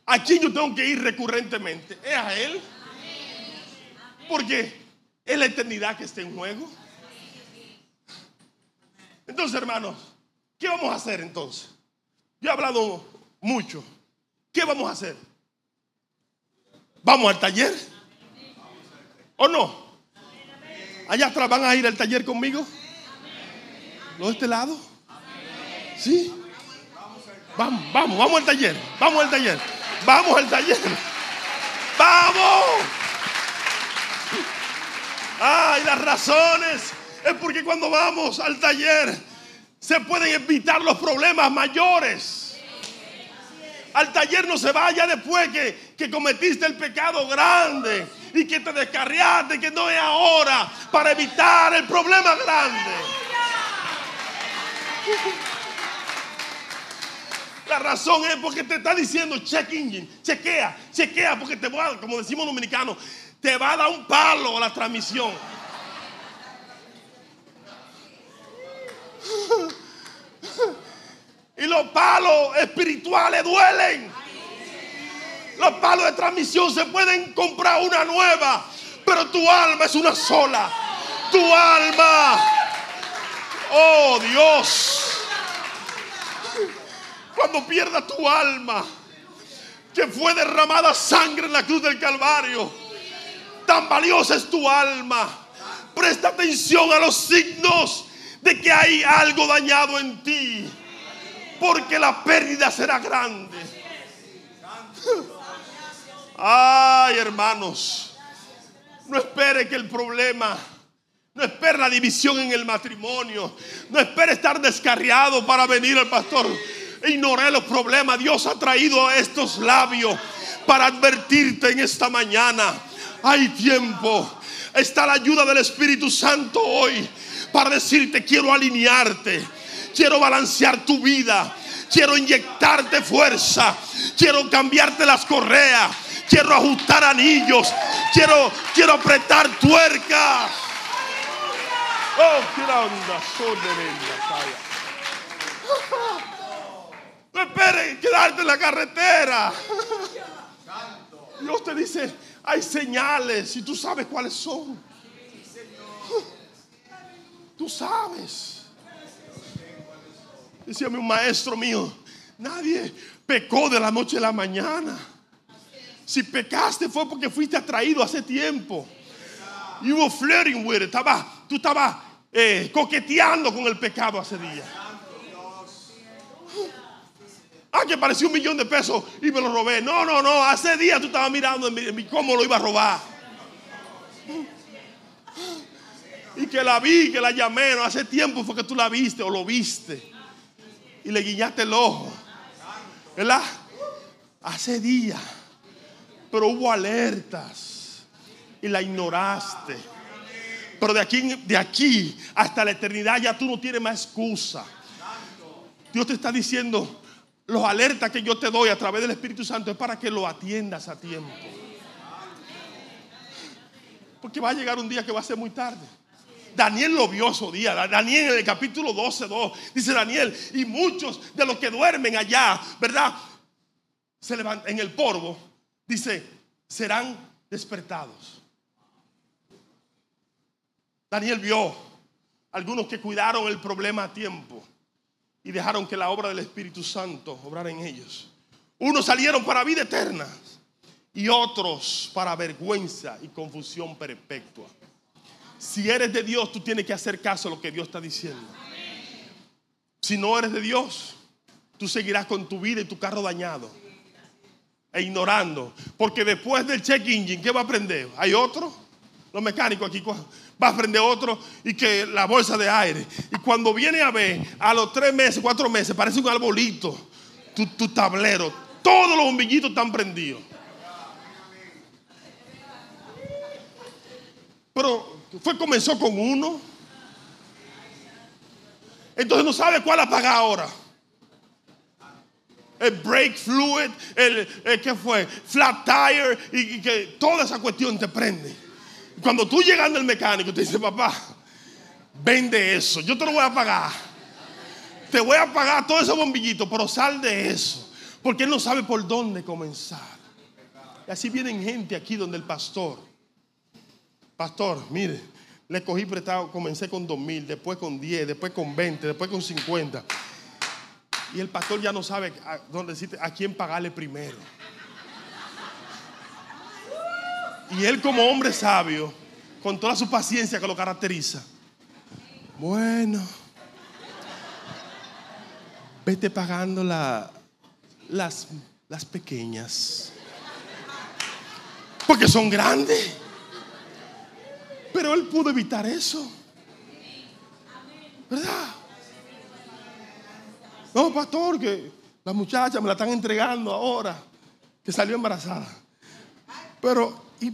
S2: ¿A quién yo tengo que ir recurrentemente? Es a Él. Porque es la eternidad que está en juego. Entonces, hermanos, ¿qué vamos a hacer entonces? Yo he hablado mucho. ¿Qué vamos a hacer? ¿Vamos al taller? ¿O no? Allá atrás van a ir al taller conmigo. ¿Los de este lado? ¿Sí? Vamos, vamos, vamos al taller. Vamos al taller. Vamos al taller. Vamos. Ay, las razones es porque cuando vamos al taller se pueden evitar los problemas mayores. Al taller no se vaya después que, que cometiste el pecado grande y que te descarriaste, que no es ahora para evitar el problema grande. La razón es porque te está diciendo check engine, chequea, chequea, porque te va, como decimos dominicanos, te va a dar un palo a la transmisión. Los palos espirituales duelen. Los palos de transmisión se pueden comprar una nueva, pero tu alma es una sola. Tu alma. Oh Dios. Cuando pierda tu alma, que fue derramada sangre en la cruz del Calvario, tan valiosa es tu alma. Presta atención a los signos de que hay algo dañado en ti, porque la pérdida será grande. Ay, hermanos, no espere que el problema, no espere la división en el matrimonio, no espere estar descarriado para venir al pastor. Ignoré los problemas. Dios ha traído estos labios para advertirte en esta mañana. Hay tiempo. Está la ayuda del Espíritu Santo hoy para decirte quiero alinearte, quiero balancear tu vida, quiero inyectarte fuerza, quiero cambiarte las correas, quiero ajustar anillos, quiero, quiero apretar tuercas. Oh, qué onda. No esperes quedarte en la carretera. Dios te dice, hay señales y tú sabes cuáles son. Tú sabes. Decía mi maestro mío, nadie pecó de la noche a la mañana. Si pecaste fue porque fuiste atraído hace tiempo. You were flirting with it. tú estabas eh, coqueteando con el pecado hace días. Ah, que pareció un millón de pesos y me lo robé. No, no, no. Hace días tú estabas mirando cómo lo iba a robar. Y que la vi, que la llamé. No, hace tiempo fue que tú la viste o lo viste y le guiñaste el ojo. ¿Verdad? Hace días. Pero hubo alertas y la ignoraste. Pero de aquí, de aquí hasta la eternidad ya tú no tienes más excusa. Dios te está diciendo, los alertas que yo te doy a través del Espíritu Santo es para que lo atiendas a tiempo. Porque va a llegar un día que va a ser muy tarde. Daniel lo vio su día. Daniel en el capítulo 12, 2, dice Daniel, y muchos de los que duermen allá, ¿verdad? Se levantan en el polvo, dice, serán despertados. Daniel vio algunos que cuidaron el problema a tiempo y dejaron que la obra del Espíritu Santo obrara en ellos. Unos salieron para vida eterna y otros para vergüenza y confusión perpetua. Si eres de Dios, tú tienes que hacer caso a lo que Dios está diciendo. Si no eres de Dios, tú seguirás con tu vida y tu carro dañado. E ignorando. Porque después del check engine, ¿qué va a aprender? ¿Hay otro? Los mecánicos aquí va a aprender otro y que la bolsa de aire. Y cuando viene a ver, a los tres meses, cuatro meses, parece un arbolito, tu, tu tablero, todos los bombillitos están prendidos. Pero fue comenzó con uno. Entonces no sabe cuál apagar ahora. El brake fluid, el, que fue? Flat tire y, que toda esa cuestión te prende. Cuando tú llegando al mecánico te dice, papá, vende eso, yo te lo voy a pagar. Te voy a pagar todo ese bombillito, pero sal de eso. Porque él no sabe por dónde comenzar. Y así vienen gente aquí donde el pastor Pastor, mire, le cogí prestado, comencé con dos mil, después con 10, después con 20, después con 50. Y el pastor ya no sabe a, dónde, a quién pagarle primero. Y él como hombre sabio, con toda su paciencia que lo caracteriza, bueno, vete pagando las, las pequeñas. Porque son grandes. Pero él pudo evitar eso. ¿Verdad? No, pastor, que la muchacha me la están entregando ahora, que salió embarazada. Pero, ¿y,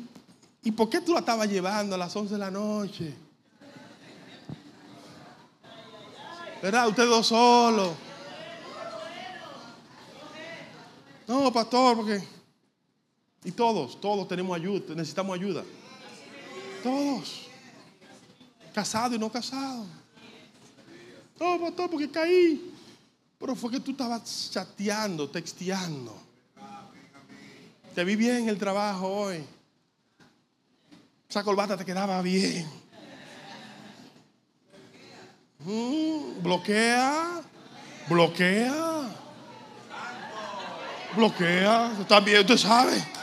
S2: ¿y por qué tú la estabas llevando a las 11 de la noche? ¿Verdad? Usted dos solos. No, pastor, porque... Y todos, todos tenemos ayuda, necesitamos ayuda. Todos. Casado y no casado. No, pastor, porque caí. Pero fue que tú estabas chateando, texteando. Te vi bien en el trabajo hoy. Esa corbata te quedaba bien. Mm, bloquea. Bloquea. Bloquea. Bien, usted sabe.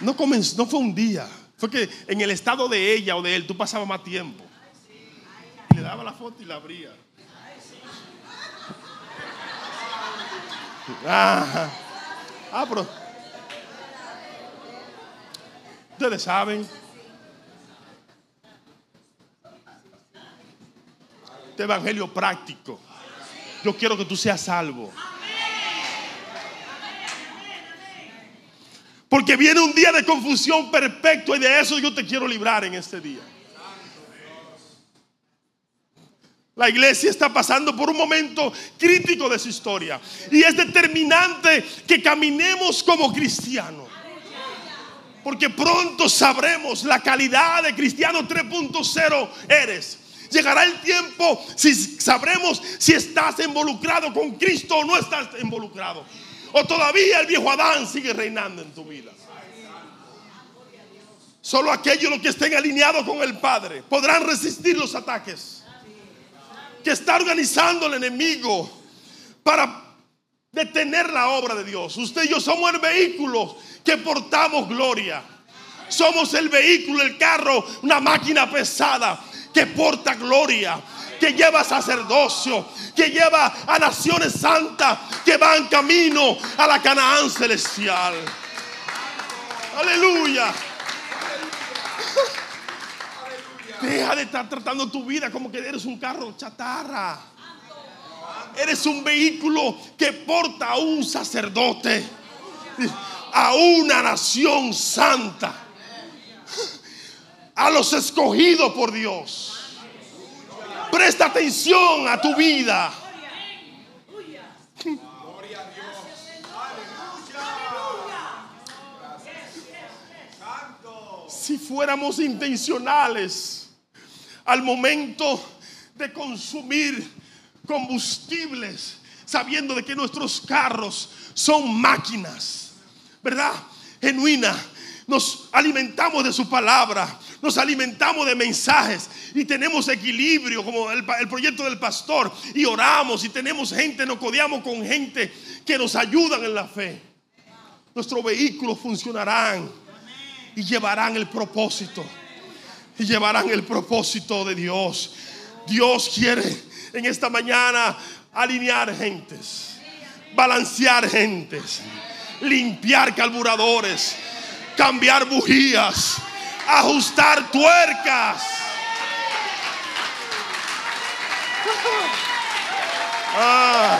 S2: No, comenzó, no fue un día. Fue que en el estado de ella o de él tú pasabas más tiempo. Le daba la foto y la abría. Ah, ah, pero ustedes saben. Este evangelio práctico. Yo quiero que tú seas salvo. Porque viene un día de confusión perfecto y de eso yo te quiero librar en este día. La iglesia está pasando por un momento crítico de su historia y es determinante que caminemos como cristianos. Porque pronto sabremos la calidad de cristiano 3.0 eres. Llegará el tiempo si sabremos si estás involucrado con Cristo o no estás involucrado. O todavía el viejo Adán sigue reinando en tu vida. Solo aquellos los que estén alineados con el Padre podrán resistir los ataques que está organizando el enemigo para detener la obra de Dios. Usted y yo somos el vehículo que portamos gloria. Somos el vehículo, el carro, una máquina pesada que porta gloria, que lleva sacerdocio, que lleva a naciones santas que van camino a la Canaán celestial. Aleluya. Deja de estar tratando tu vida como que eres un carro chatarra. Eres un vehículo que porta a un sacerdote, a una nación santa, a los escogidos por Dios. Presta atención a tu vida. Si fuéramos intencionales al momento de consumir combustibles, sabiendo de que nuestros carros son máquinas, ¿verdad? Genuina. Nos alimentamos de su palabra, nos alimentamos de mensajes y tenemos equilibrio como el, proyecto del pastor y oramos y tenemos gente, nos codeamos con gente que nos ayudan en la fe. Nuestros vehículos funcionarán y llevarán el propósito. Y llevarán el propósito de Dios. Dios quiere en esta mañana alinear gentes, balancear gentes, limpiar carburadores, cambiar bujías, ajustar tuercas. Ah.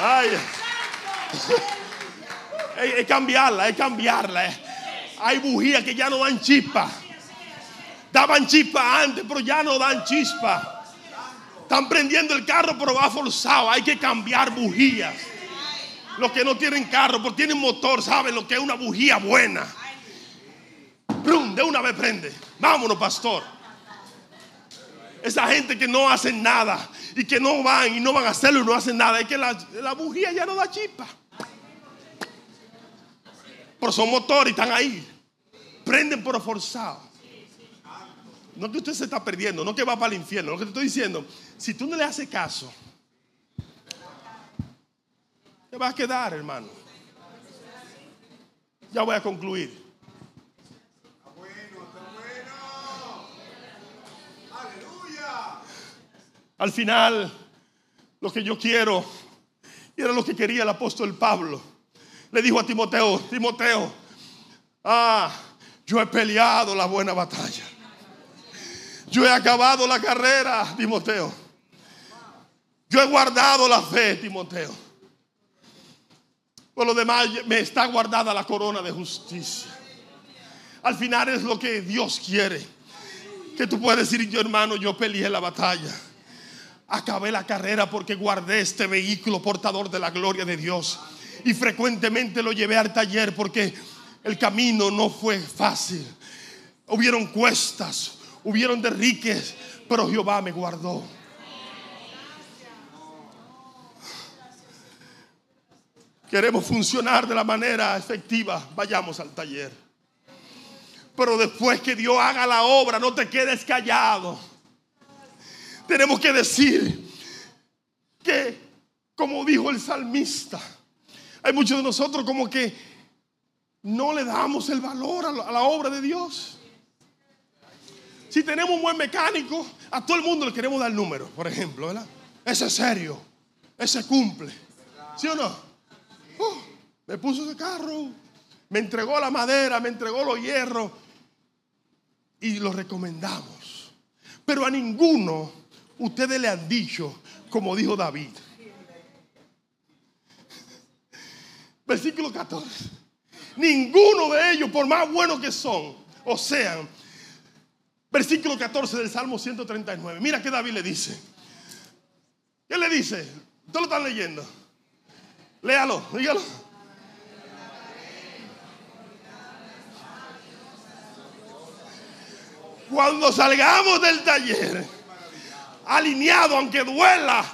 S2: Ay. Es cambiarla, es cambiarla. Hay bujías que ya no dan chispa. Daban chispa antes, pero ya no dan chispa. Están prendiendo el carro, pero va forzado. Hay que cambiar bujías. Los que no tienen carro, pero tienen motor, saben lo que es una bujía buena. ¡Plum! De una vez prende. Vámonos, pastor. Esa gente que no hacen nada y que no van y no van a hacerlo y no hacen nada. Es que la, la bujía ya no da chispa. Pero son motores y están ahí. Prenden por forzado. No que usted se está perdiendo, no que va para el infierno. Lo que te estoy diciendo, si tú no le haces caso, te vas a quedar, hermano. Ya voy a concluir. Al final, lo que yo quiero, y era lo que quería el apóstol Pablo, le dijo a Timoteo, Timoteo, ah, yo he peleado la buena batalla. Yo he acabado la carrera, Timoteo. Yo he guardado la fe, Timoteo. Por lo demás, me está guardada la corona de justicia. Al final es lo que Dios quiere. Que tú puedes decir, yo hermano, yo peleé la batalla. Acabé la carrera porque guardé este vehículo portador de la gloria de Dios. Y frecuentemente lo llevé al taller porque el camino no fue fácil. Hubieron cuestas, hubieron derriques, pero Jehová me guardó. Queremos funcionar de la manera efectiva, vayamos al taller. Pero después que Dios haga la obra, no te quedes callado. Tenemos que decir que, como dijo el salmista, hay muchos de nosotros como que no le damos el valor a la, obra de Dios. Si tenemos un buen mecánico, a todo el mundo le queremos dar el número, por ejemplo, ¿verdad? Ese es serio, ese cumple. ¿Sí o no? Uh, me puso ese carro, me entregó la madera, me entregó los hierros y lo recomendamos. Pero a ninguno ustedes le han dicho, como dijo David. Versículo 14. Ninguno de ellos, por más buenos que son, o sean, versículo 14 del Salmo 139. Mira que David le dice. ¿Qué le dice? Ustedes lo están leyendo. Léalo, dígalo. Cuando salgamos del taller, alineado, aunque duela,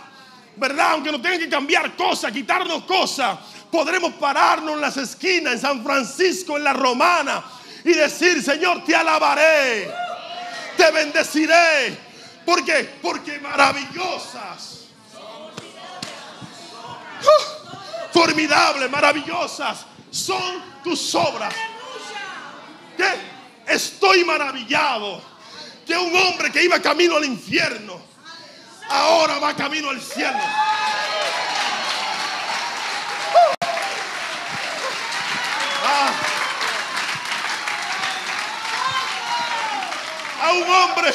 S2: ¿verdad? Aunque nos tengan que cambiar cosas, quitarnos cosas, podremos pararnos en las esquinas, en San Francisco, en la Romana, y decir, Señor, te alabaré, te bendeciré. ¿Por qué? Porque maravillosas. Formidables, maravillosas son tus obras. ¿Qué? Estoy maravillado que un hombre que iba camino al infierno, ahora va camino al cielo. Ah. A un hombre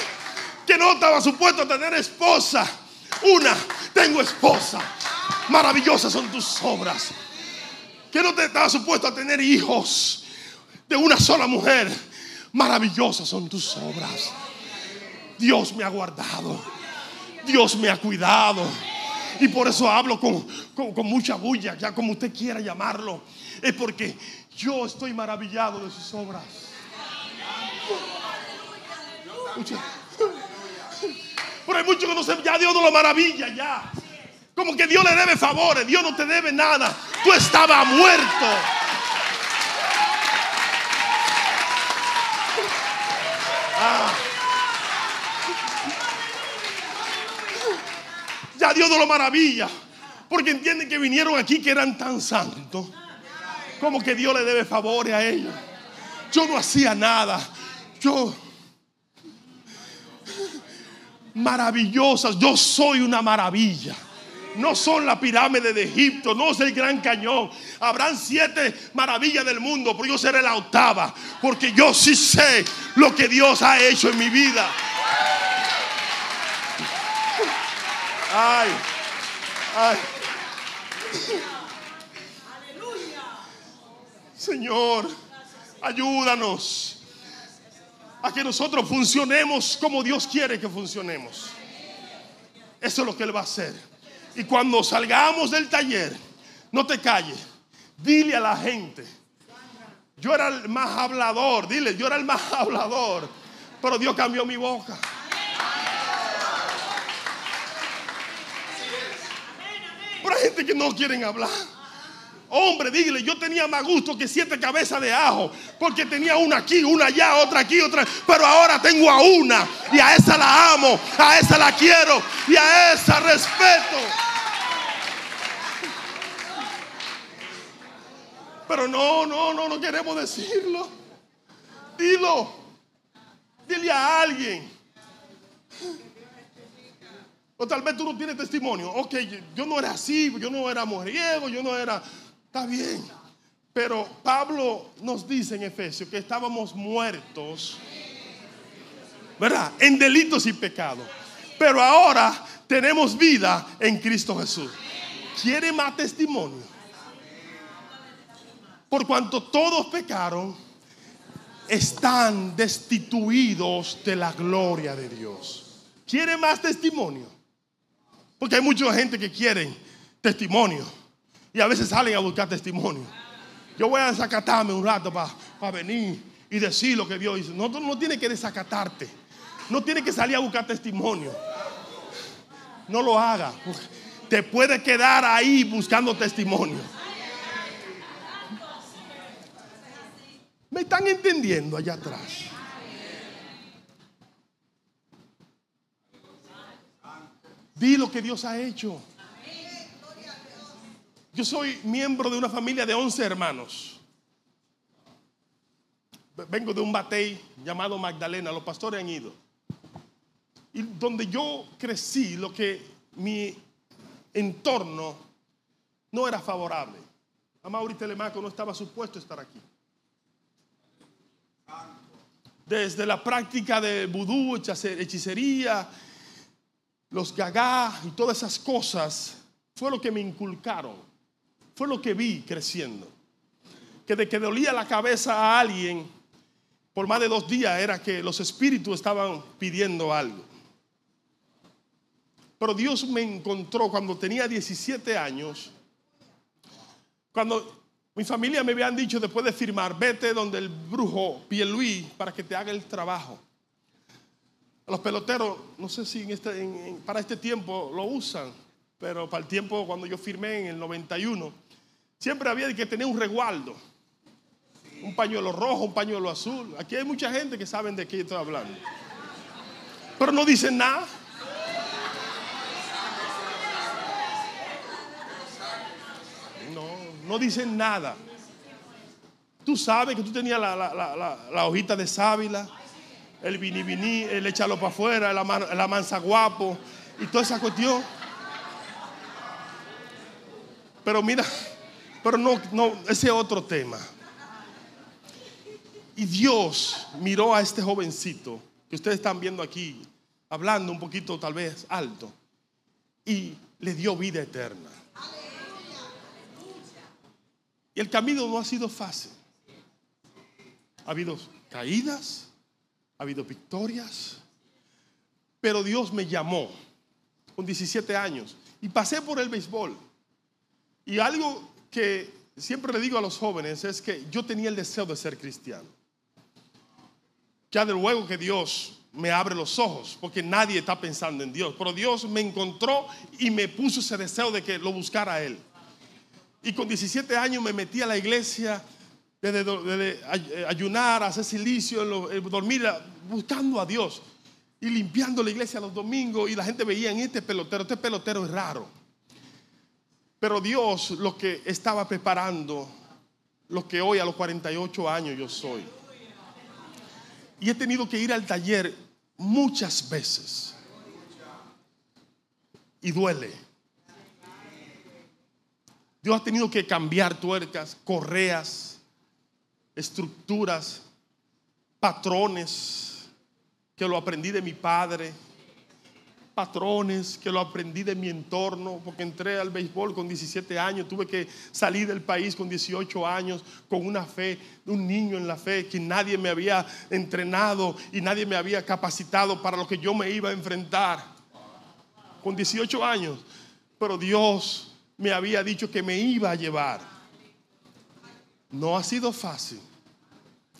S2: que no estaba supuesto a tener esposa. Una, tengo esposa. Maravillosas son tus obras. Que no te estaba supuesto a tener hijos de una sola mujer. Maravillosas son tus obras. Dios me ha guardado. Dios me ha cuidado. Y por eso hablo con, con, mucha bulla, ya como usted quiera llamarlo. Es porque yo estoy maravillado de sus obras. Pero hay muchos que no se, ya Dios no lo maravilla ya. Como que Dios le debe favores, Dios no te debe nada. Tú estabas muerto. Ah. Ya Dios no lo maravilla. Porque entienden que vinieron aquí que eran tan santos. Como que Dios le debe favores a ellos. Yo no hacía nada. Yo maravillosas. Yo soy una maravilla. No son la pirámide de Egipto, no es el gran cañón. Habrán siete maravillas del mundo, pero yo seré la octava. Porque yo sí sé lo que Dios ha hecho en mi vida. Ay, ay. Señor, ayúdanos a que nosotros funcionemos como Dios quiere que funcionemos. Eso es lo que Él va a hacer. Y cuando salgamos del taller, no te calles. Dile a la gente. Yo era el más hablador. Dile, yo era el más hablador. Pero Dios cambió mi boca. Pero hay gente que no quieren hablar. Hombre, dígale, yo tenía más gusto que siete cabezas de ajo, porque tenía una aquí, una allá, otra aquí, otra. Pero ahora tengo a una y a esa la amo, a esa la quiero y a esa respeto. Pero no, no, no, no queremos decirlo. Dilo. Dile a alguien. O tal vez tú no tienes testimonio. Ok, yo no era así, yo no era mujeriego, yo no era... Está bien. Pero Pablo nos dice en Efesios que estábamos muertos, ¿verdad? En delitos y pecados. Pero ahora tenemos vida en Cristo Jesús. ¿Quiere más testimonio? Por cuanto todos pecaron, están destituidos de la gloria de Dios. ¿Quiere más testimonio? Porque hay mucha gente que quiere testimonio. Y a veces salen a buscar testimonio. Yo voy a desacatarme un rato para venir y decir lo que Dios hizo. No, no tienes que desacatarte. No tienes que salir a buscar testimonio. No lo haga. Te puede quedar ahí buscando testimonio. ¿Me están entendiendo allá atrás? Di lo que Dios ha hecho. Yo soy miembro de una familia de 11 hermanos. Vengo de un batey llamado Magdalena, los pastores han ido. Y donde yo crecí, lo que mi entorno no era favorable. A Mauri Telemaco no estaba supuesto estar aquí. Desde la práctica de vudú, hechicería, los gagá y todas esas cosas, fue lo que me inculcaron. Fue lo que vi creciendo. Que de que dolía la cabeza a alguien por más de dos días era que los espíritus estaban pidiendo algo. Pero Dios me encontró cuando tenía 17 años. Cuando mi familia me habían dicho después de firmar, vete donde el brujo Pierluí para que te haga el trabajo. Los peloteros, no sé si en este, para este tiempo lo usan, pero para el tiempo cuando yo firmé en el 91, siempre había que tener un resguardo. Un pañuelo rojo, un pañuelo azul. Aquí hay mucha gente que saben de qué estoy hablando. Pero no dicen nada. No, no dicen nada. Tú sabes que tú tenías la, la- la- la- la hojita de sábila, el vini vini, el échalo para afuera, el, ama- el amansa guapo y toda esa cuestión. Pero mira, pero no, no, ese es otro tema. Y Dios miró a este jovencito que ustedes están viendo aquí, hablando un poquito tal vez alto, y le dio vida eterna. Y el camino no ha sido fácil. Ha habido caídas, ha habido victorias, pero Dios me llamó con 17 años y pasé por el béisbol. Y algo que siempre le digo a los jóvenes es que yo tenía el deseo de ser cristiano. Ya de luego que Dios me abre los ojos, porque nadie está pensando en Dios, pero Dios me encontró y me puso ese deseo de que lo buscara a Él. Y con 17 años me metí a la iglesia, desde, eh, ayunar, hacer silicio, eh, dormir, a- buscando a Dios. Y limpiando la iglesia los domingos. Y la gente veía en este pelotero, este pelotero es raro. Pero Dios lo que estaba preparando, lo que hoy a los 48 años yo soy. Y he tenido que ir al taller muchas veces. Y duele. Dios ha tenido que cambiar tuercas, correas, estructuras, patrones, que lo aprendí de mi padre, patrones que lo aprendí de mi entorno, porque entré al béisbol con 17 años, tuve que salir del país con 18 años, con una fe, un niño en la fe, que nadie me había entrenado y nadie me había capacitado para lo que yo me iba a enfrentar, con 18 años, pero Dios me había dicho que me iba a llevar. No ha sido fácil.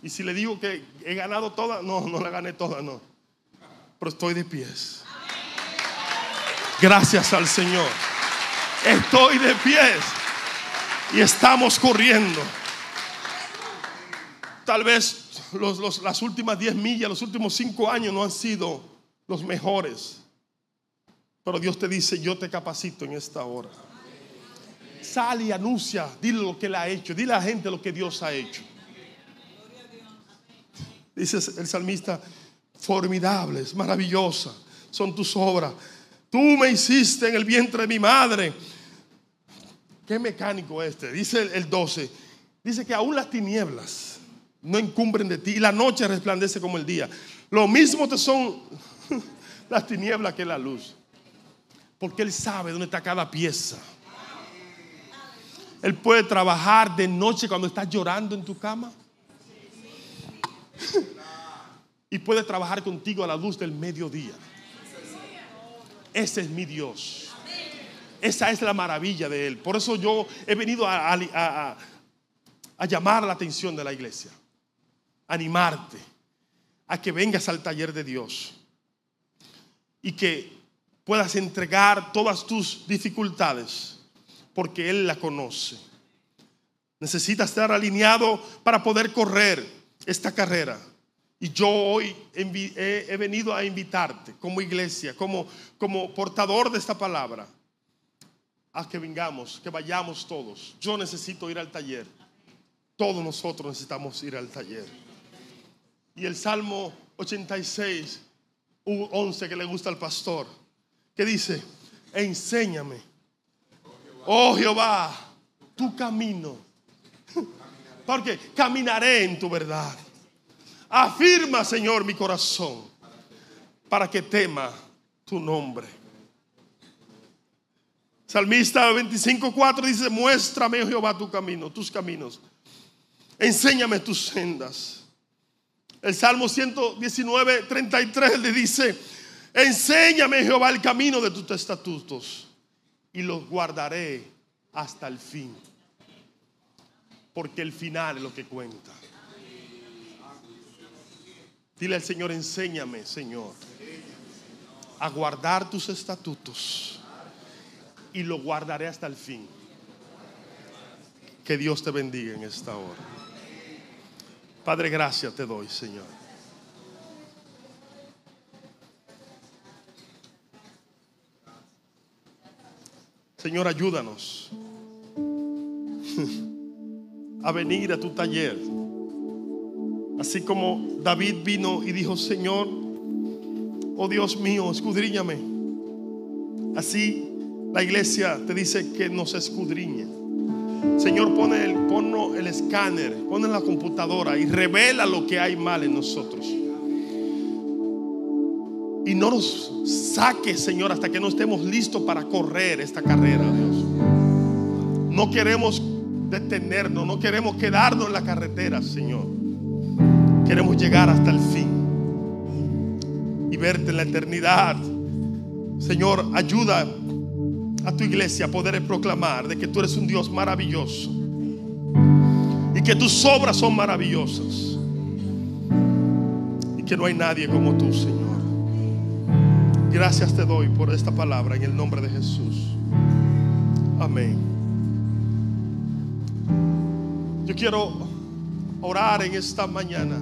S2: Y si le digo que he ganado toda, no, no la gané toda, no. Pero estoy de pies. Gracias al Señor. Estoy de pies. Y estamos corriendo. Tal vez las últimas 10 millas, los últimos 5 años no han sido los mejores. Pero Dios te dice, yo te capacito en esta hora. Sale y anuncia, dile lo que Él ha hecho, dile a la gente lo que Dios ha hecho. Dice el salmista, formidables, maravillosas son tus obras. Tú me hiciste en el vientre de mi madre. Qué mecánico este. Dice el- el 12. Dice que aún las tinieblas no encumbren de ti y la noche resplandece como el día. Lo mismo te son las tinieblas que la luz. Porque Él sabe dónde está cada pieza. Él puede trabajar de noche cuando estás llorando en tu cama. Y puede trabajar contigo a la luz del mediodía. Ese es mi Dios. Esa es la maravilla de Él. Por eso yo he venido a, llamar la atención de la iglesia. Animarte a que vengas al taller de Dios. Y que puedas entregar todas tus dificultades. Porque Él la conoce. Necesitas estar alineado para poder correr esta carrera. Y yo hoy he, venido a invitarte como iglesia, como, como portador de esta palabra, a que vengamos, que vayamos todos. Yo necesito ir al taller. Todos nosotros necesitamos ir al taller. Y el Salmo 86, u 11 que le gusta al pastor, que dice, enséñame, oh Jehová, tu camino, porque caminaré en tu verdad. Afirma, Señor, mi corazón para que tema tu nombre. Salmista 25:4 dice, muéstrame, oh Jehová, tu camino, tus caminos. Enséñame tus sendas. El Salmo 119, 33 le dice, enséñame, Jehová, el camino de tus estatutos y los guardaré hasta el fin. Porque el final es lo que cuenta. Dile al Señor, enséñame, Señor, a guardar tus estatutos y lo guardaré hasta el fin. Que Dios te bendiga en esta hora. Padre, gracias te doy, Señor. Señor, ayúdanos a venir a tu taller. Así como David vino y dijo, Señor, oh Dios mío, escudriñame. Así la iglesia te dice que nos escudriñe. Señor, pone el, ponlo el escáner, pone la computadora y revela lo que hay mal en nosotros. Y no nos saque, Señor, hasta que no estemos listos para correr esta carrera, Dios. No queremos detenernos, no queremos quedarnos en la carretera, Señor. Queremos llegar hasta el fin y verte en la eternidad. Señor, ayuda a tu iglesia a poder proclamar de que tú eres un Dios maravilloso y que tus obras son maravillosas y que no hay nadie como tú, Señor. Gracias te doy por esta palabra en el nombre de Jesús. Amén. Yo quiero orar en esta mañana.